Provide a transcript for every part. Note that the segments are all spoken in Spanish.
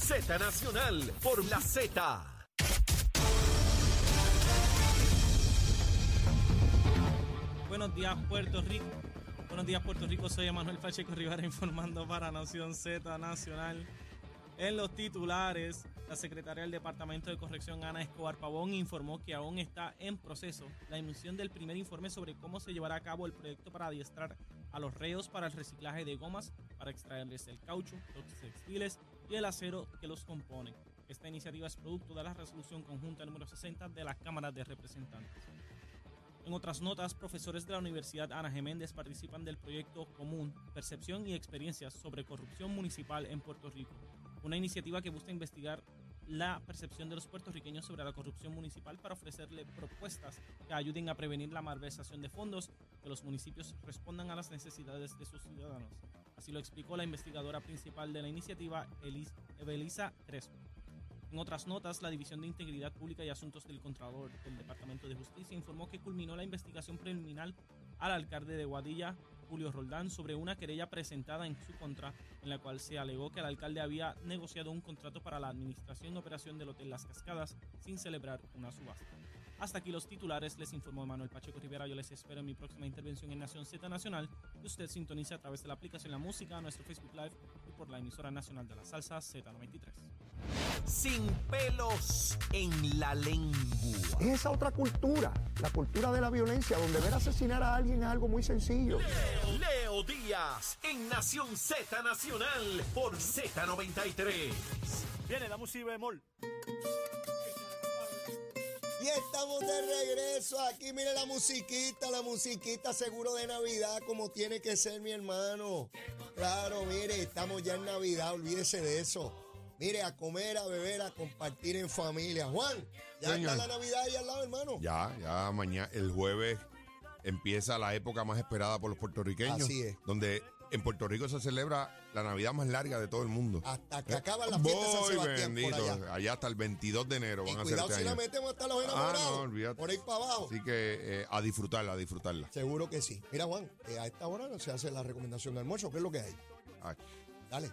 Z Nacional por la Z. Buenos días, Puerto Rico. Buenos días, Puerto Rico. Soy Emanuel Pacheco Rivera informando para Nación Z Nacional. En los titulares, la secretaria del Departamento de Corrección, Ana Escobar Pavón, informó que aún está en proceso la emisión del primer informe sobre cómo se llevará a cabo el proyecto para adiestrar a los reos para el reciclaje de gomas, para extraerles el caucho, los textiles y el acero que los componen. Esta iniciativa es producto de la resolución conjunta número 60 de la Cámara de Representantes. En otras notas, profesores de la Universidad Ana Geméndez participan del proyecto común Percepción y Experiencias sobre Corrupción Municipal en Puerto Rico, una iniciativa que busca investigar la percepción de los puertorriqueños sobre la corrupción municipal para ofrecerle propuestas que ayuden a prevenir la malversación de fondos, que los municipios respondan a las necesidades de sus ciudadanos. Así lo explicó la investigadora principal de la iniciativa, Elis Evelisa Crespo. En otras notas, la División de Integridad Pública y Asuntos del Contralor del Departamento de Justicia informó que culminó la investigación preliminar al alcalde de Guadilla, Julio Roldán, sobre una querella presentada en su contra, en la cual se alegó que el alcalde había negociado un contrato para la administración y operación del Hotel Las Cascadas sin celebrar una subasta. Hasta aquí los titulares, les informó Manuel Pacheco Rivera. Yo les espero en mi próxima intervención en Nación Z Nacional. Y usted sintoniza a través de la aplicación La Música, nuestro Facebook Live y por la emisora nacional de la salsa Z93. Sin pelos en la lengua. Es esa otra cultura, la cultura de la violencia, donde ver asesinar a alguien es algo muy sencillo. Leo, Leo Díaz en Nación Z Nacional por Z93. Viene la música bemol. Y estamos de regreso aquí, mire la musiquita, la musiquita seguro de Navidad, como tiene que ser mi hermano. Claro, mire, estamos ya en Navidad, olvídese de eso. Mire, a comer, a beber, a compartir en familia. Juan, ya Señor. está la Navidad ahí al lado, hermano. Ya, ya mañana, el jueves empieza la época más esperada por los puertorriqueños. Así es. Donde en Puerto Rico se celebra la Navidad más larga de todo el mundo. Hasta que acaba la fiesta de San Sebastián por bendito. allá. hasta el 22 de enero Y van a hacer cuidado este si la metemos hasta los Ah, enamorados. no, olvídate. por ahí para abajo. Así que eh, a disfrutarla, a disfrutarla. Seguro que sí. Mira, Juan, eh, a esta hora se hace la recomendación de almuerzo. ¿Qué es lo que hay? Ay, Dale.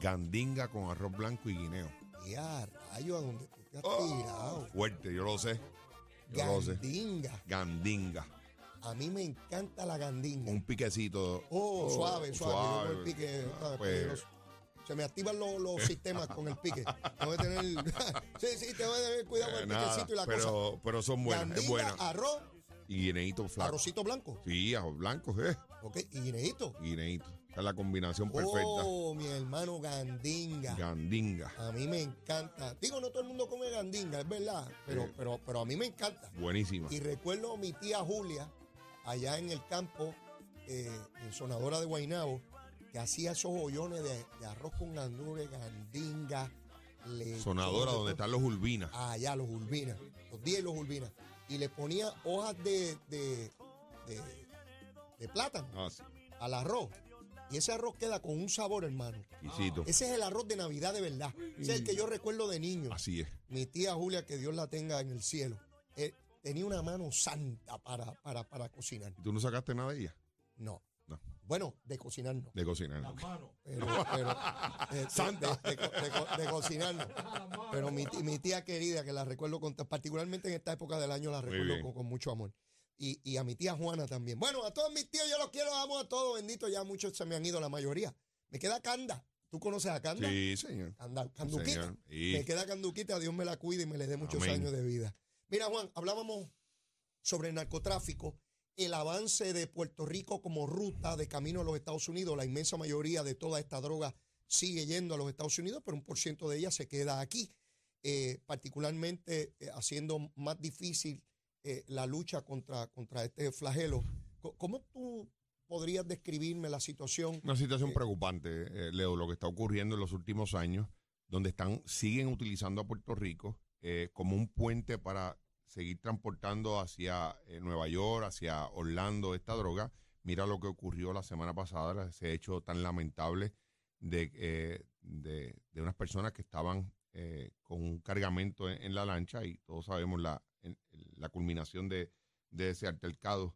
gandinga con arroz blanco y guineo. Y a rayo, a donde tú te has Oh. tirado. Fuerte, yo lo sé. Yo lo sé. Gandinga. A mí me encanta la gandinga. Un piquecito. Oh, suave, suave. Yo con el suave. pique, ¿sabes? Pues-. Se me activan los, los sistemas con el pique. Tengo que tener. sí, sí, tengo que tener cuidado con Eh, el nada, piquecito y la cosa. pero, pero son buenas, es buena. arroz, Y guineíto flaco. arrocito blanco. Sí, arroz blanco, eh. Ok, y guineíto. Guineíto. Esa es la combinación perfecta. Oh, mi hermano gandinga. Gandinga. A mí me encanta. Digo, no todo el mundo come gandinga, es verdad. Pero, pero, pero a mí me encanta. Buenísima. Y recuerdo a mi tía Julia, allá en el campo, eh, en Sonadora de Guainabo, que hacía esos hoyones de, de arroz con gandules, gandinga, lechón, Sonadora, de donde están los urbinas. Allá, los urbinas. Los 10 y los urbinas. Y le ponía hojas de, de, de, de plátano Ah, sí. al arroz. Y ese arroz queda con un sabor, hermano. Exquisito. Ese es el arroz de Navidad de verdad. Ese es el que yo recuerdo de niño. Así es. Mi tía Julia, que Dios la tenga en el cielo, eh, tenía una mano santa para, para, para cocinar. ¿Y tú no sacaste nada de ella? No. No. Bueno, de cocinar no. De cocinar. no. Pero, pero, eh, Santa. De, de de de cocinar no. Pero mi, mi tía querida, que la recuerdo con, particularmente en esta época del año, la recuerdo con, con mucho amor. Y, y a mi tía Juana también. Bueno, a todos mis tíos yo los quiero, los amo a todos, bendito, ya muchos se me han ido, la mayoría. Me queda Canda. ¿Tú conoces a Canda? Sí, señor. Canda- Canduquita. señor. Y- Me queda Canduquita, Dios me la cuide y me le dé muchos Amén. años de vida. Mira, Juan, hablábamos sobre el narcotráfico, el avance de Puerto Rico como ruta de camino a los Estados Unidos. La inmensa mayoría de toda esta droga sigue yendo a los Estados Unidos, pero un por ciento de ella se queda aquí, eh, particularmente eh, haciendo más difícil eh, la lucha contra, contra este flagelo. ¿Cómo tú podrías describirme la situación? Una situación preocupante, eh, Leo, lo que está ocurriendo en los últimos años, donde están, siguen utilizando a Puerto Rico eh, como un puente para seguir transportando hacia eh, Nueva York, hacia Orlando esta droga. Mira lo que ocurrió la semana pasada, ese hecho tan lamentable de, eh, de, de unas personas que estaban eh, con un cargamento en, la lancha y todos sabemos la, la culminación de, de ese altercado.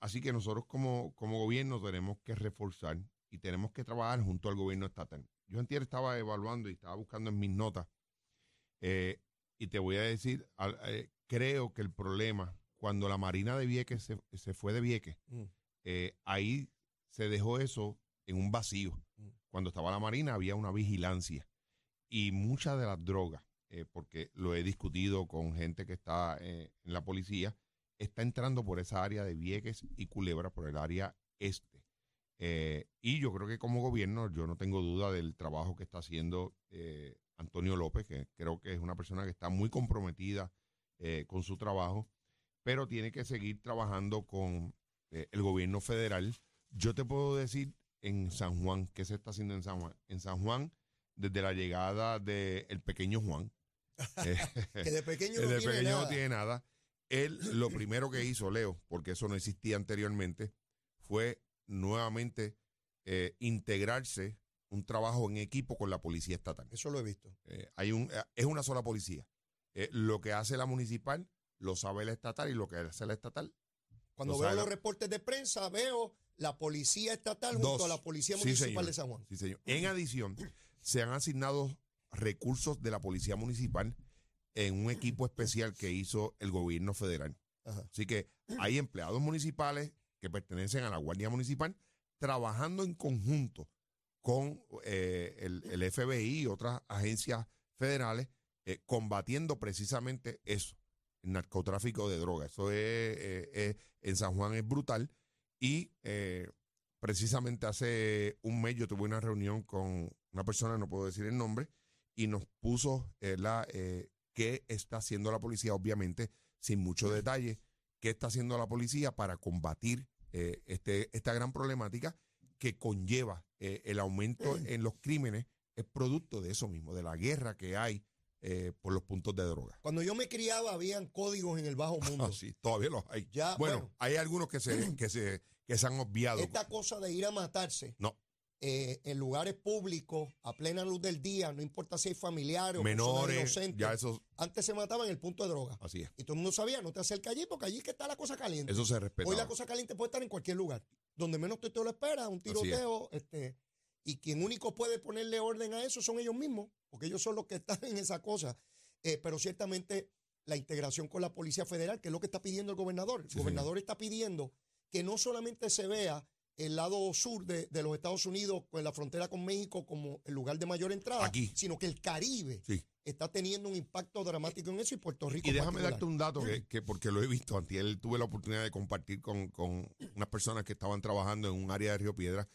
Así que nosotros como, como gobierno tenemos que reforzar y tenemos que trabajar junto al gobierno estatal. yo antier estaba evaluando y estaba buscando en mis notas, y te voy a decir, eh, creo que el problema, cuando la Marina de Vieques se, se fue de Vieques, Mm. eh, ahí se dejó eso en un vacío. Mm. Cuando estaba la Marina había una vigilancia y muchas de las drogas, eh, porque lo he discutido con gente que está en la policía, está entrando por esa área de Vieques y Culebra, por el área este. Eh, y yo creo que como gobierno, yo no tengo duda del trabajo que está haciendo eh, Antonio López, que creo que es una persona que está muy comprometida eh, con su trabajo, pero tiene que seguir trabajando con eh, el gobierno federal. Yo te puedo decir en San Juan, ¿qué se está haciendo en San Juan? En San Juan, desde la llegada del pequeño Juan, eh, Que de pequeño el no de tiene pequeño no tiene nada. Él lo primero que hizo, Leo, porque eso no existía anteriormente, fue nuevamente eh, integrarse un trabajo en equipo con la policía estatal. Eso lo he visto. Eh, hay un, eh, es una sola policía. Eh, lo que hace la municipal lo sabe la estatal y lo que hace la estatal. Cuando Lo veo los la- reportes de prensa, veo la policía estatal junto a la policía municipal de San Juan. Sí, señor. En adición, se han asignado recursos de la policía municipal en un equipo especial que hizo el gobierno federal. Ajá. Así que hay empleados municipales que pertenecen a la Guardia Municipal trabajando en conjunto con eh, el, FBI y otras agencias federales eh, combatiendo precisamente eso, el narcotráfico de drogas. Eso es, eh, eh, en San Juan es brutal y precisamente hace un mes yo tuve una reunión con una persona, no puedo decir el nombre, y nos puso la, qué está haciendo la policía, obviamente, sin mucho detalle, qué está haciendo la policía para combatir este, esta gran problemática que conlleva eh, el aumento en los crímenes, es producto de eso mismo, de la guerra que hay eh, por los puntos de droga. Cuando yo me criaba, habían códigos en el bajo mundo. Ah, sí, todavía los hay. Ya, bueno, bueno. hay algunos que se, que se, que se han obviado. Esta cosa de ir a matarse No. Eh, en lugares públicos, a plena luz del día, no importa si hay familiares o menores, inocentes. ya eso, Antes se mataban en el punto de droga. así es. Y todo el mundo sabía, no te acerques allí porque allí es que está la cosa caliente. Eso se respeta. Hoy la cosa caliente puede estar en cualquier lugar. Donde menos tú te lo esperas, un es. tiroteo. Este, y quien único puede ponerle orden a eso son ellos mismos, porque ellos son los que están en esa cosa. Eh, pero ciertamente la integración con la Policía Federal, que es lo que está pidiendo el gobernador. El Sí, gobernador está pidiendo que no solamente se vea el lado sur de, de los Estados Unidos, con la frontera con México, como el lugar de mayor entrada, Aquí. sino que el Caribe Sí. está teniendo un impacto dramático en eso y Puerto Rico. Y déjame particular. darte un dato que, que porque lo he visto. Antier tuve la oportunidad de compartir con, con unas personas que estaban trabajando en un área de Río Piedra.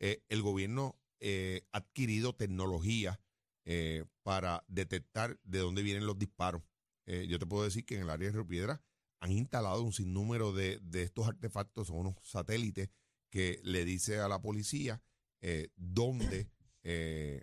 Eh, el gobierno eh, ha adquirido tecnología eh, para detectar de dónde vienen los disparos. Eh, yo te puedo decir que en el área de Río Piedra han instalado un sinnúmero de, de estos artefactos, son unos satélites que le dice a la policía eh, dónde, eh,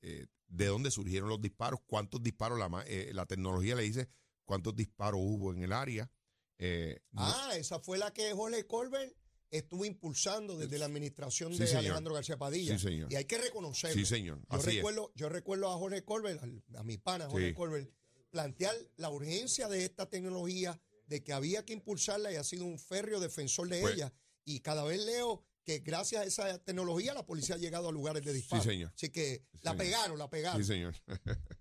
eh, de dónde surgieron los disparos, cuántos disparos, la, eh, la tecnología le dice cuántos disparos hubo en el área. Eh, no- Ah, esa fue la que Jorge Colbert estuvo impulsando desde la administración Sí, de señor. Alejandro García Padilla. Sí, señor. Y hay que reconocerlo. sí, señor. Yo recuerdo, yo recuerdo a Jorge Colbert, al- a mi pana Jorge Sí. Colbert, plantear la urgencia de esta tecnología, de que había que impulsarla y ha sido un férreo defensor de Pues- ella. Y cada vez leo que gracias a esa tecnología la policía ha llegado a lugares de disparo. señor. Así que Sí, la señor. pegaron, la pegaron. Sí, señor.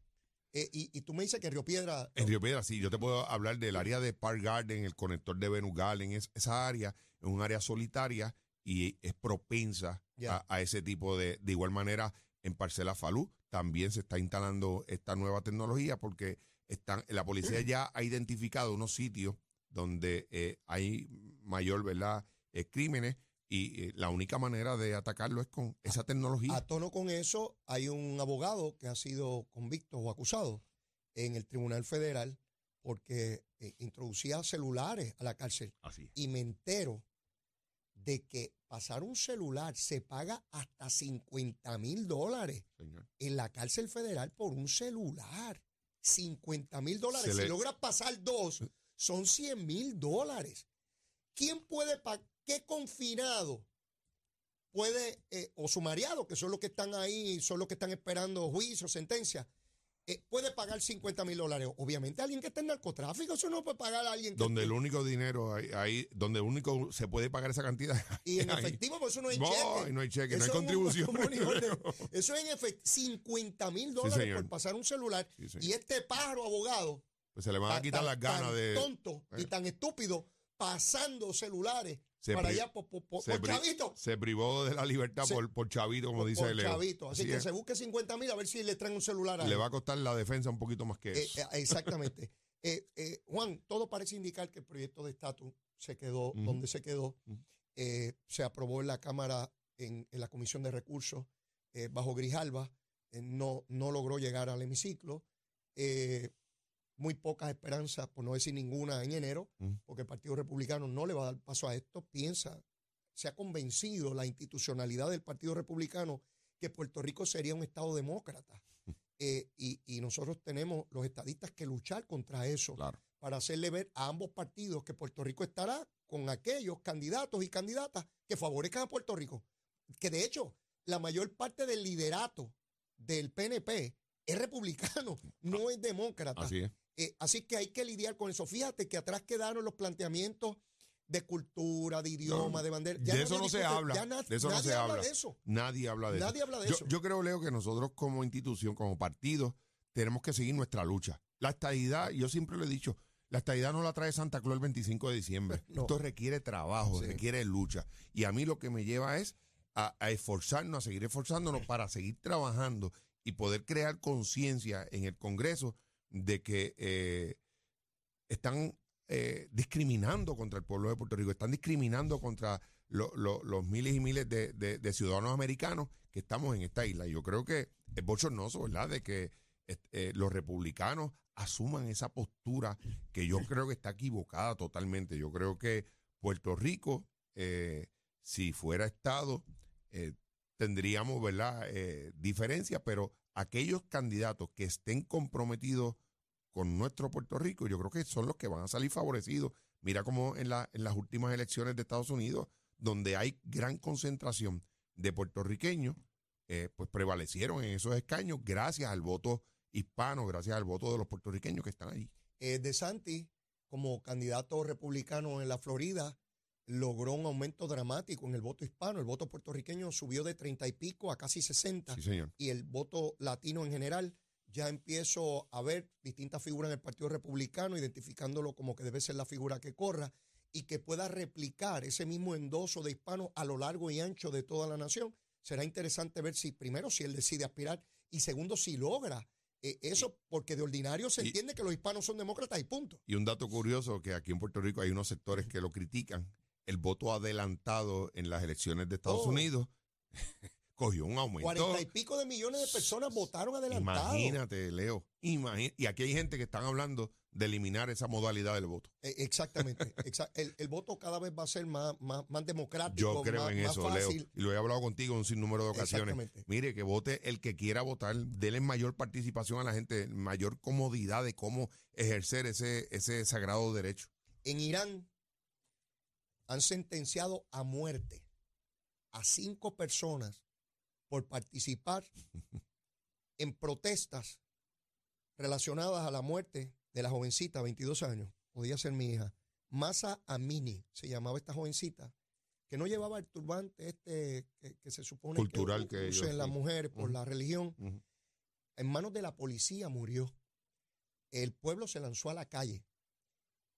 Eh, y, y tú me dices que Río Piedra... En Río Piedra, sí, yo te puedo hablar del área de Park Garden, el conector de Venus Garden, es, esa área es un área solitaria y es propensa a ese tipo de, de igual manera en Parcela Falú también se está instalando esta nueva tecnología porque están, la policía ya ha identificado unos sitios donde eh, hay mayor, ¿verdad?, eh, crímenes y eh, la única manera de atacarlo es con esa tecnología. A tono con eso, hay un abogado que ha sido convicto o acusado en el Tribunal Federal porque eh, introducía celulares a la cárcel. Así es. Y me entero de que pasar un celular se paga hasta 50 mil dólares señor. en la cárcel federal por un celular. 50 mil dólares. Se Si le- logras pasar dos, son 100 mil dólares. ¿Quién puede pagar? ¿Qué confinado puede, eh, o sumariado, que son los que están ahí, son los que están esperando juicio, sentencia? eh, puede pagar 50 mil dólares. Obviamente alguien que está en narcotráfico, eso no puede pagar a alguien que Donde esté- el único dinero ahí, ahí- donde el único se puede pagar esa cantidad. Y en ahí. efectivo, pues eso no hay No, cheque. no hay cheque, no hay Eso es un- contribución. Eso es en efectivo. 50 mil dólares señor. por pasar un celular. Sí, y este pájaro abogado, Pues se le van a quitar tan- las ganas tan de. tonto y Eh. tan estúpido, pasando celulares Se para allá por, por, por- se, por pri- chavito. se privó de la libertad Se- por, por chavito, como dice por Leo. chavito. Así, que es. se busque 50 mil a ver si le traen un celular a Le él. va a costar la defensa un poquito más que Eh, eso. eh, exactamente. Eh, eh, Juan, todo parece indicar que el proyecto de estatus se quedó donde se quedó. Se aprobó en la Cámara, en, en la Comisión de Recursos, bajo Grijalba. No, no logró llegar al hemiciclo. Muy pocas esperanzas, por no decir ninguna, en enero, porque el Partido Republicano no le va a dar paso a esto. Piensa, se ha convencido la institucionalidad del Partido Republicano que Puerto Rico sería un Estado demócrata. Eh, y, y nosotros tenemos los estadistas que luchar contra eso Claro. para hacerle ver a ambos partidos que Puerto Rico estará con aquellos candidatos y candidatas que favorezcan a Puerto Rico. Que de hecho, la mayor parte del liderato del PNP es republicano, no es demócrata. Así es. Eh, así que hay que lidiar con eso. Fíjate que atrás quedaron los planteamientos de cultura, de idioma, No, de bandera. de eso no se discute- habla, ya de eso no nadie se habla habla. de eso. Nadie habla de Nadie eso. habla de yo, eso. yo creo, Leo, que nosotros como institución, como partido, tenemos que seguir nuestra lucha. La estadidad, yo siempre lo he dicho, la estadidad no la trae Santa Claus el 25 de diciembre. No. Esto requiere trabajo, Sí. requiere lucha. Y a mí lo que me lleva es a, a esforzarnos, a seguir esforzándonos para seguir trabajando y poder crear conciencia en el Congreso de que eh, están eh, discriminando contra el pueblo de Puerto Rico, están discriminando contra lo- lo- los miles y miles de, ciudadanos americanos que estamos en esta isla. Yo creo que es bochornoso, ¿verdad?, de que eh, los republicanos asuman esa postura que yo creo que está equivocada totalmente. Yo creo que Puerto Rico, eh, si fuera Estado, tendríamos, ¿verdad?, diferencias, pero aquellos candidatos que estén comprometidos con nuestro Puerto Rico, yo creo que son los que van a salir favorecidos. Mira como en, la- en las últimas elecciones de Estados Unidos, donde hay gran concentración de puertorriqueños, eh, pues prevalecieron en esos escaños gracias al voto hispano, gracias al voto de los puertorriqueños que están allí. Eh, de Santi, como candidato republicano en la Florida, logró un aumento dramático en el voto hispano. El voto puertorriqueño subió de 30 y pico a casi 60 Sí, señor. y el voto latino en general. Ya empiezo a ver distintas figuras en el Partido Republicano, identificándolo como que debe ser la figura que corra y que pueda replicar ese mismo endoso de hispanos a lo largo y ancho de toda la nación. Será interesante ver si, primero, si él decide aspirar y segundo, si logra eh, eso, porque de ordinario se y- entiende que los hispanos son demócratas y punto. Y un dato curioso, que aquí en Puerto Rico hay unos sectores que lo critican. El voto adelantado en las elecciones de Estados Oh. Unidos cogió un aumento. Cuarenta y pico de millones de personas votaron adelantado. Imagínate, Leo. y aquí hay gente que están hablando de eliminar esa modalidad del voto. Eh, Exactamente. Exa- el, el voto cada vez va a ser más, más, más democrático, Yo creo más, en eso, Leo. Y lo he hablado contigo en un sinnúmero de ocasiones. Exactamente. Mire, que vote el que quiera votar, déle mayor participación a la gente, mayor comodidad de cómo ejercer ese, ese sagrado derecho. En Irán han sentenciado a muerte a cinco personas por participar en protestas relacionadas a la muerte de la jovencita, 22 años, podía ser mi hija, Masa Amini, se llamaba esta jovencita, que no llevaba el turbante este que, que se supone Cultural que, que usen ellos, las mujeres por la religión. En manos de la policía murió. El pueblo se lanzó a la calle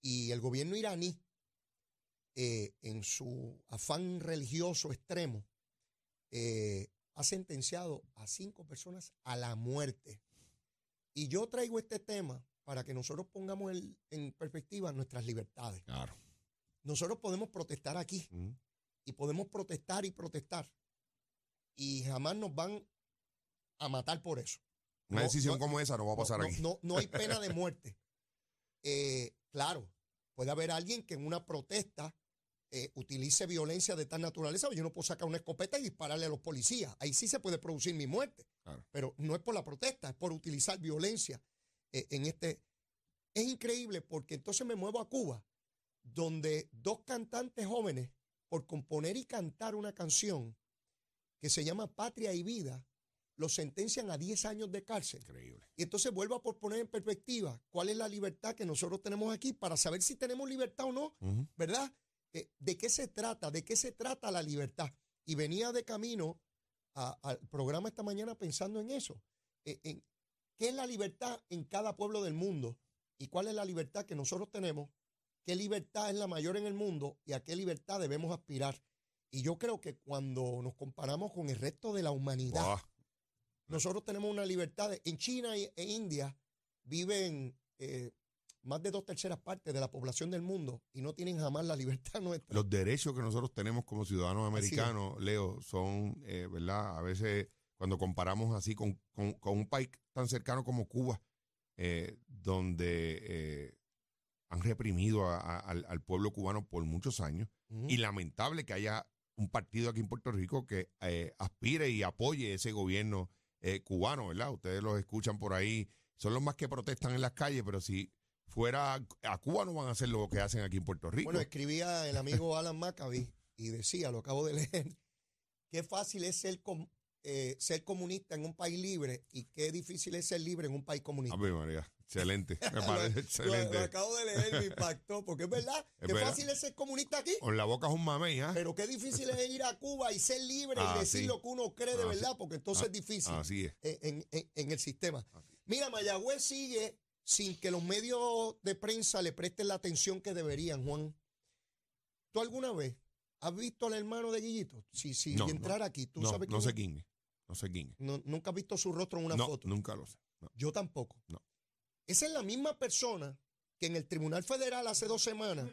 y el gobierno iraní, eh, en su afán religioso extremo, eh, ha sentenciado a cinco personas a la muerte. Y yo traigo este tema para que nosotros pongamos el- en perspectiva nuestras libertades. Claro. Nosotros podemos protestar aquí Ujú. y podemos protestar y protestar y jamás nos van a matar por eso. Una No, decisión no, como esa no va a pasar no, aquí. No, no hay pena de muerte. Eh, claro, puede haber alguien que en una protesta eh, utilice violencia de tal naturaleza. Yo no puedo sacar una escopeta y dispararle a los policías. Ahí sí se puede producir mi muerte. Claro. Pero no es por la protesta, es por utilizar violencia eh, en este. Es increíble porque entonces me muevo a Cuba, donde dos cantantes jóvenes, por componer y cantar una canción que se llama Patria y Vida, lo sentencian a 10 años de cárcel. Increíble. Y entonces vuelvo a poner en perspectiva cuál es la libertad que nosotros tenemos aquí para saber si tenemos libertad o no. ¿verdad? Eh, ¿De qué se trata? ¿De qué se trata la libertad? Y venía de camino al programa esta mañana pensando en eso. eh, en qué es la libertad en cada pueblo del mundo y cuál es la libertad que nosotros tenemos, qué libertad es la mayor en el mundo y a qué libertad debemos aspirar. Y yo creo que cuando nos comparamos con el resto de la humanidad, nosotros tenemos una libertad. de- en China e India viven eh, más de dos terceras partes de la población del mundo y no tienen jamás la libertad nuestra. Los derechos que nosotros tenemos como ciudadanos americanos, Leo, son, eh, ¿verdad? A veces cuando comparamos así con, con- con un país tan cercano como Cuba, eh, donde eh, han reprimido a- a- al, al pueblo cubano por muchos años, y lamentable que haya un partido aquí en Puerto Rico que aspire y apoye ese gobierno cubano, ¿verdad? Ustedes los escuchan por ahí, son los más que protestan en las calles, pero si fuera a Cuba no van a hacer lo que hacen aquí en Puerto Rico. Bueno, escribía el amigo Alan Maccabi y decía, lo acabo de leer, qué fácil es ser, com- eh, ser comunista en un país libre y qué difícil es ser libre en un país comunista. Ave María, excelente, me parece Lo, excelente. lo acabo de leer me impactó, porque es verdad, Es qué verdad. fácil es ser comunista aquí. Con la boca es un mamey, ¿ah? Pero qué difícil es ir a Cuba y ser libre Ah, y decir sí. lo que uno cree de Ah, verdad, porque entonces Ah, es difícil Así es. en, en- en el sistema. Mira, Mayagüez sigue sin que los medios de prensa le presten la atención que deberían, Juan. ¿Tú alguna vez has visto al hermano de Guillito? Si, si No, entrar aquí, tú No, sabes no quién sé quién es. No sé quién es. No, nunca has visto su rostro en una no, foto. nunca lo sé. No. Yo tampoco. No. Esa es la misma persona que en el Tribunal Federal hace dos semanas,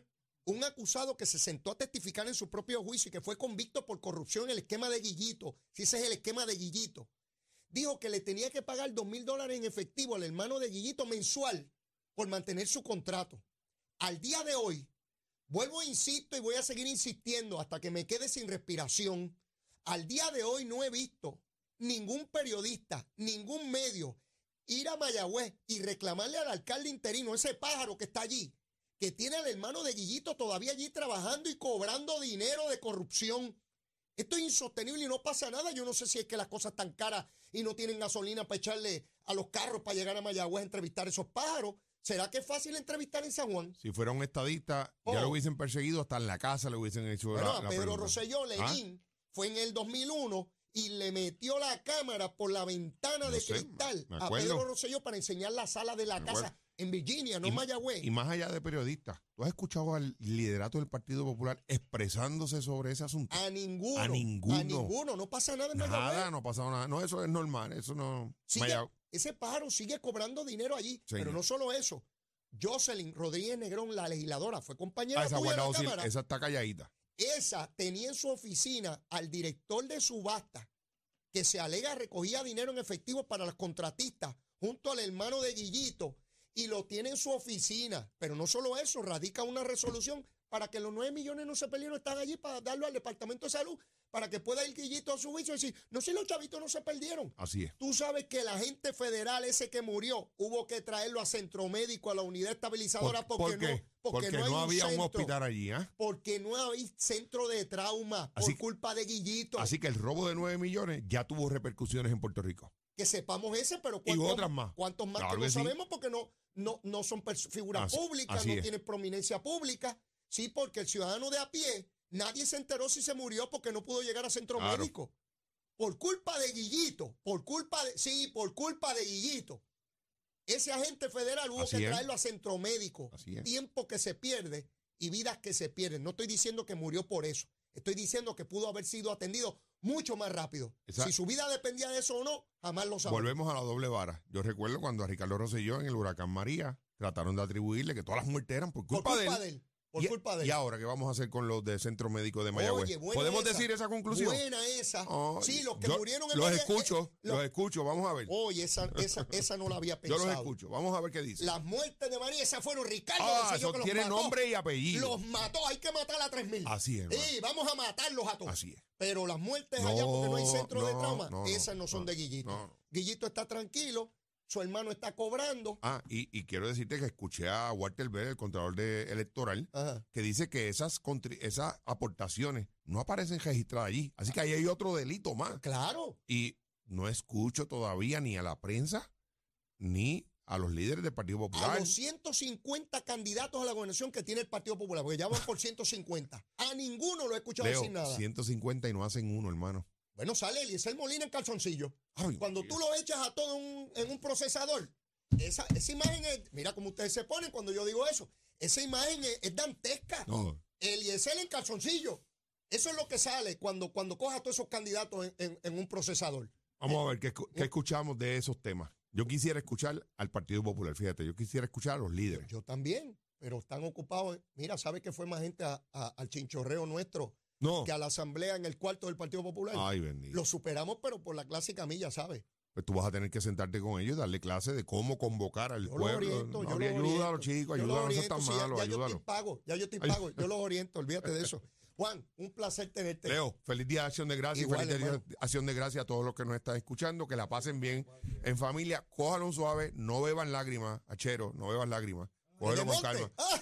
un acusado que se sentó a testificar en su propio juicio y que fue convicto por corrupción en el esquema de Guillito, si ese es el esquema de Guillito, dijo que le tenía que pagar dos mil dólares en efectivo al hermano de Guillito mensual por mantener su contrato. Al día de hoy, vuelvo e insisto y voy a seguir insistiendo hasta que me quede sin respiración. Al día de hoy no he visto ningún periodista, ningún medio ir a Mayagüez y reclamarle al alcalde interino, ese pájaro que está allí, que tiene al hermano de Guillito todavía allí trabajando y cobrando dinero de corrupción. Esto es insostenible y no pasa nada. Yo no sé si es que las cosas están caras y no tienen gasolina para echarle a los carros para llegar a Mayagüez a entrevistar a esos pájaros. ¿Será que es fácil entrevistar en San Juan? Si fuera un estadista, ya Oh. lo hubiesen perseguido, hasta en la casa le hubiesen hecho Bueno, la, a Pedro. Rosselló, ¿Ah? Lenín, fue en el 2001 y le metió la cámara por la ventana No de sé, cristal a. Pedro Rosselló para enseñar la sala de la Me casa acuerdo. En Virginia, no Y- en Mayagüez. Y más allá de periodistas, ¿tú has escuchado al liderato del Partido Popular expresándose sobre ese asunto? a ninguno. A ninguno. A ninguno. No pasa nada en Mayagüez. Nada, no ha pasado nada. No, eso es normal. Eso no. Sigue- ese pájaro sigue cobrando dinero allí. Pero no solo eso. Jocelyn Rodríguez Negrón, la legisladora, fue compañera Ah, esa, tuya la guardado sil- Cámara. esa está calladita. Esa tenía en su oficina al director de subasta que se alega recogía dinero en efectivo para las contratistas junto al hermano de Guillito y lo tiene en su oficina. Pero no solo eso, radica una resolución para que los 9 millones no se perdieron, están allí para darlo al Departamento de Salud para que pueda ir Guillito a su juicio y decir, no si los chavitos no se perdieron. Así es. Tú sabes que el agente federal ese que murió hubo que traerlo a centro médico, a la unidad estabilizadora, ¿Por, porque, por no, porque, no, hay un había un centro, hospital allí. ¿ah? Porque no hay centro de trauma Así- por culpa de Guillito. Así que el robo de 9 millones ya tuvo repercusiones en Puerto Rico. Que sepamos ese, pero Y ¿cuántos, otras más. ¿cuántos más Claro que no que sí. sabemos? Porque no, no, no son figuras Así- públicas, así no es. tienen prominencia pública. Sí, porque el ciudadano de a pie, nadie se enteró si se murió porque no pudo llegar a centro Claro. médico. Por culpa de Guillito, por culpa de, sí, por culpa de Guillito. Ese agente federal hubo Así que es. traerlo a centro médico. Así es. Tiempo que se pierde y vidas que se pierden. No estoy diciendo que murió por eso. Estoy diciendo que pudo haber sido atendido mucho más rápido. Si su vida dependía de eso o no, jamás lo sabremos. Volvemos a la doble vara. Yo recuerdo cuando a Ricardo Rosselló en el huracán María trataron de atribuirle que todas las muertes eran por Por culpa, culpa de de él. Por y, culpa de y él. ahora, ¿qué vamos a hacer con los de Centro Médico de Mayagüez? Oye, ¿Podemos esa. decir esa conclusión? Buena esa. Oh, sí, los que yo murieron en Los Mayagüez- escucho, eh, los- los escucho, vamos a ver. Oye, esa, esa, esa no la había Yo pensado. los escucho, vamos a ver qué dice. Las muertes de María, esas fueron Ricardo. ah, eso que los tiene mató. nombre y apellido. Los mató, hay que matar a 3.000. Así es. Sí, vamos a matarlos a todos. Así es. Pero las muertes No, allá porque no hay centro de trauma, no, esas no son de Guillito. Guillito está tranquilo, su hermano está cobrando. Ah, y, y quiero decirte que escuché a Walter Bell, el Contralor de electoral, Ajá. que dice que esas, esas aportaciones no aparecen registradas allí. Así que ahí hay otro delito más. Claro. Y no escucho todavía ni a la prensa ni a los líderes del Partido A Popular. los 150 candidatos a la gobernación que tiene el Partido Popular, porque ya van por 150. A ninguno lo he escuchado Leo, decir nada. 150 y no hacen uno, hermano. Bueno, sale Eliezer Molina en calzoncillo. Ay, Cuando Dios. tú lo echas a todo en un, en un procesador, esa, esa imagen es, mira cómo ustedes se ponen cuando yo digo eso, esa imagen es, es dantesca. No, Eliezer en calzoncillo. Eso es lo que sale cuando, cuando cojas a todos esos candidatos en, en- en un procesador. Vamos a ver qué, qué escuchamos de esos temas. Yo quisiera escuchar al Partido Popular, fíjate, yo quisiera escuchar a los líderes. Yo también, pero están ocupados. Mira, ¿sabe que fue más gente a- a- al chinchorreo nuestro No. que a la asamblea en el cuarto del Partido Popular? Ay, bendito. Lo superamos, pero por la clásica milla, ¿sabes? Pues tú vas a tener que sentarte con ellos y darle clase de cómo convocar al Yo los pueblo. oriento, No, yo los ayúdalo, oriento. chicos, los ayúdalo, no seas tan malo, ya, yo ayúdalo. estoy pago, ya yo estoy Ay. pago, yo los oriento, olvídate de eso. Juan, un placer tenerte. Leo, feliz día de acción de gracia Igual, y feliz día de acción de gracia a todos los que nos están escuchando, que la pasen bien en familia, cójalo un suave, no beban lágrimas, achero, no beban lágrimas, cógelo con calma. Ah.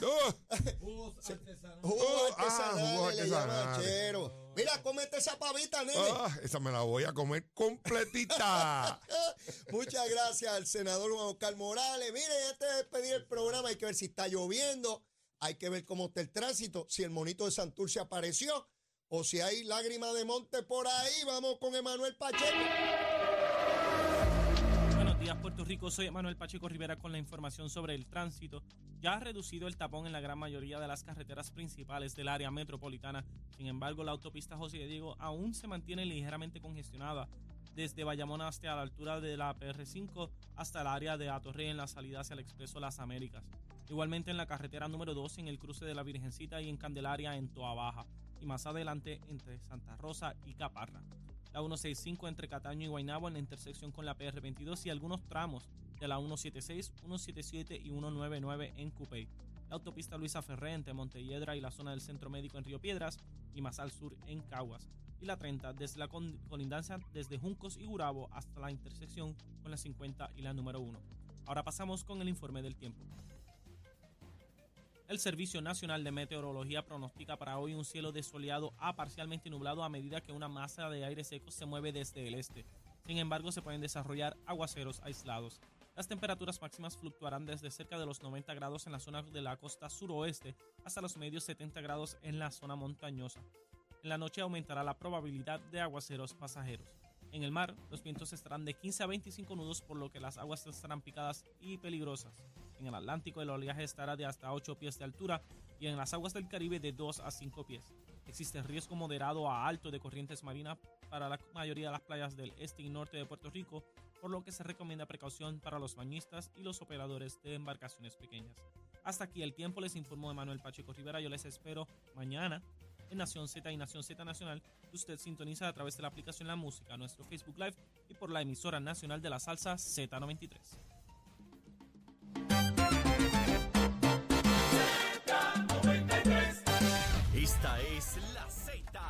Jugos ah, artesanales, jugos artesanales. Chero. Mira, cómete esa pavita, nene. Ah, esa me la voy a comer completita. Muchas gracias al senador Juan Oscar Morales. Mire, antes de despedir el programa, hay que ver si está lloviendo, hay que ver cómo está el tránsito, si el monito de Santurce apareció o si hay lágrimas de monte por ahí. Vamos con Emanuel Pacheco. Rico. Soy Manuel Pacheco Rivera con la información sobre el tránsito. Ya ha reducido el tapón en la gran mayoría de las carreteras principales del área metropolitana. Sin embargo, la autopista José de Diego aún se mantiene ligeramente congestionada desde Bayamón hasta la altura de la PR5 hasta el área de Atorrey en la salida hacia el Expreso Las Américas. Igualmente en la carretera número 2 en el cruce de la Virgencita y en Candelaria en Toa Baja. Y más adelante entre Santa Rosa y Caparra la 165 entre Cataño y Guaynabo en la intersección con la PR22 y algunos tramos de la 176, 177 y 199 en Cupey. La autopista Luisa Ferré entre Montelledra y la zona del Centro Médico en Río Piedras y más al sur en Caguas. Y la 30 desde la colindancia desde Juncos y Gurabo hasta la intersección con la 50 y la número 1. Ahora pasamos con el informe del tiempo. El Servicio Nacional de Meteorología pronostica para hoy un cielo desoleado a parcialmente nublado a medida que una masa de aire seco se mueve desde el este. Sin embargo, se pueden desarrollar aguaceros aislados. Las temperaturas máximas fluctuarán desde cerca de los 90 grados en la zona de la costa suroeste hasta los medios 70 grados en la zona montañosa. En la noche aumentará la probabilidad de aguaceros pasajeros. En el mar, los vientos estarán de 15 a 25 nudos, por lo que las aguas estarán picadas y peligrosas. En el Atlántico, el oleaje estará de hasta 8 pies de altura y en las aguas del Caribe de 2 a 5 pies. Existe riesgo moderado a alto de corrientes marinas para la mayoría de las playas del este y norte de Puerto Rico, por lo que se recomienda precaución para los bañistas y los operadores de embarcaciones pequeñas. Hasta aquí el tiempo, les informó Emanuel Pacheco Rivera. Yo les espero mañana en Nación Z y Nación Z Nacional, usted sintoniza a través de la aplicación La Música, nuestro Facebook Live y por la emisora nacional de la salsa Z93.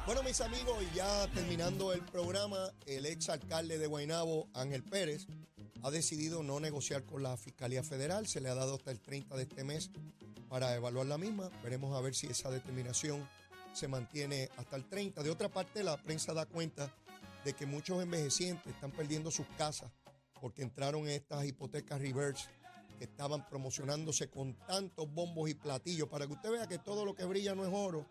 Bueno, mis amigos, y ya terminando el programa, el ex alcalde de Guaynabo, Ángel Pérez, ha decidido no negociar con la Fiscalía Federal. Se le ha dado hasta el 30 de este mes para evaluar la misma. Veremos a ver si esa determinación se mantiene hasta el 30. De otra parte, la prensa da cuenta de que muchos envejecientes están perdiendo sus casas porque entraron en estas hipotecas reverse que estaban promocionándose con tantos bombos y platillos para que usted vea que todo lo que brilla no es oro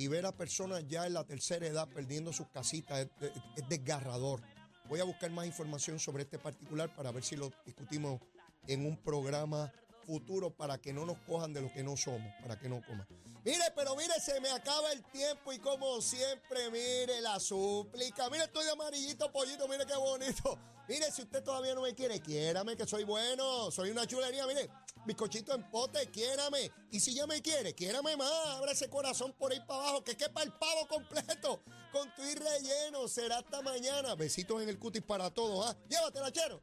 y ver a personas ya en la tercera edad perdiendo sus casitas es, es- es desgarrador. Voy a buscar más información sobre este particular para ver si lo discutimos en un programa futuro para que no nos cojan de lo que no somos, para que no coman. Mire, pero mire, se me acaba el tiempo y como siempre, mire la súplica. Mire, estoy de amarillito, pollito, mire qué bonito. Mire, si usted todavía no me quiere, quiérame que soy bueno, soy una chulería, mire, bizcochito en pote, quiérame. Y si ya me quiere, quiérame más, abra ese corazón por ahí para abajo, que quepa el pavo completo, con tu y relleno. Será hasta mañana. Besitos en el cutis para todos, ¿ah? Llévatela, chero.